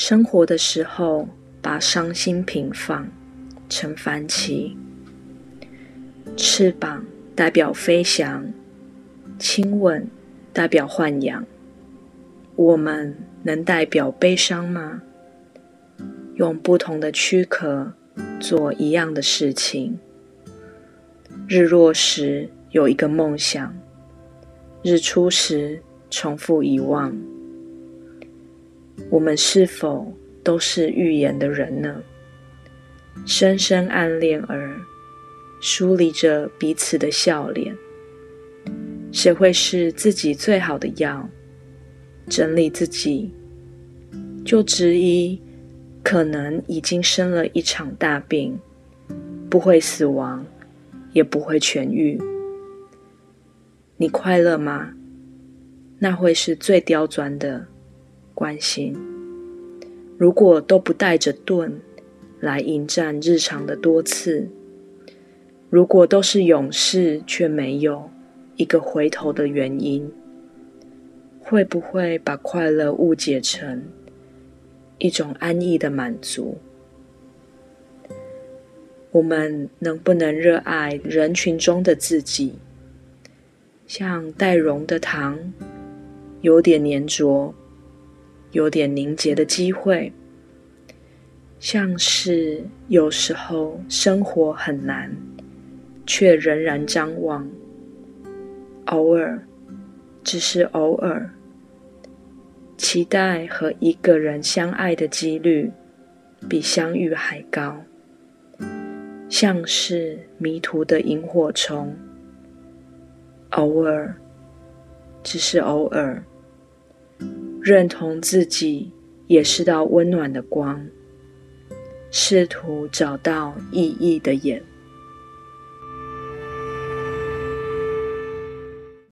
生活的时候，把伤心平放成帆旗，翅膀代表飞翔，亲吻代表豢养。我们能代表悲伤吗？用不同的躯壳做一样的事情。日落时有一个梦想，日出时重复遗忘。我们是否都是预言的人呢？深深暗恋而疏离着彼此的笑脸，谁会是自己最好的药？整理自己，就质疑可能已经生了一场大病，不会死亡，也不会痊愈。你快乐吗？那会是最刁钻的。关心，如果都不带着盾来迎战日常的多次，如果都是勇士却没有一个回头的原因，会不会把快乐误解成一种安逸的满足？我们能不能热爱人群中的自己，像带绒的糖，有点粘着？有点凝结的机会，像是有时候生活很难，却仍然张望。偶尔，只是偶尔，期待和一个人相爱的几率比相遇还高。像是迷途的萤火虫，偶尔，只是偶尔。认同自己也是道温暖的光，试图找到意义的眼。